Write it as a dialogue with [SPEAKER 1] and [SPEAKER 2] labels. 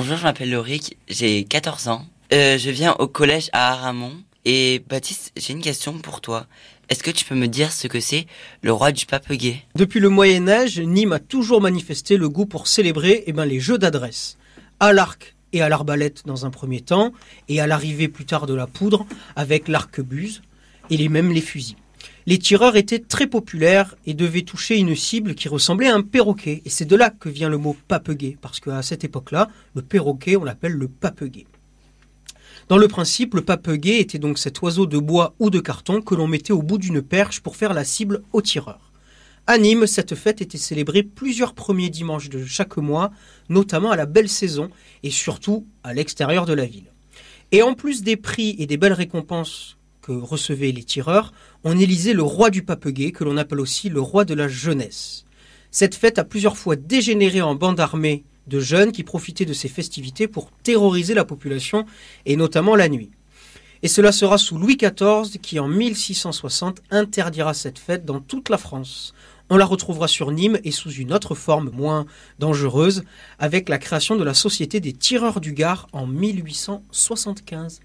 [SPEAKER 1] Bonjour, je m'appelle Lauric, j'ai 14 ans. Euh, je viens au collège à Aramon. Et Baptiste, j'ai une question pour toi. Est-ce que tu peux me dire ce que c'est le roi du pape gay?
[SPEAKER 2] Depuis le Moyen Âge, Nîmes a toujours manifesté le goût pour célébrer eh ben, les jeux d'adresse. À l'arc et à l'arbalète dans un premier temps, et à l'arrivée plus tard de la poudre avec l'arquebuse, et les, même les fusils. Les tireurs étaient très populaires et devaient toucher une cible qui ressemblait à un perroquet. Et c'est de là que vient le mot papeguet, parce qu'à cette époque-là, le perroquet, on l'appelle le papeguet. Dans le principe, le papeguet était donc cet oiseau de bois ou de carton que l'on mettait au bout d'une perche pour faire la cible au tireur. À Nîmes, cette fête était célébrée plusieurs premiers dimanches de chaque mois, notamment à la belle saison et surtout à l'extérieur de la ville. Et en plus des prix et des belles récompenses recevaient les tireurs, on élisait le roi du papeguet, que l'on appelle aussi le roi de la jeunesse. Cette fête a plusieurs fois dégénéré en bande armée de jeunes qui profitaient de ces festivités pour terroriser la population, et notamment la nuit. Et cela sera sous Louis XIV qui, en 1660, interdira cette fête dans toute la France. On la retrouvera sur Nîmes et sous une autre forme moins dangereuse, avec la création de la Société des tireurs du Gard en 1875.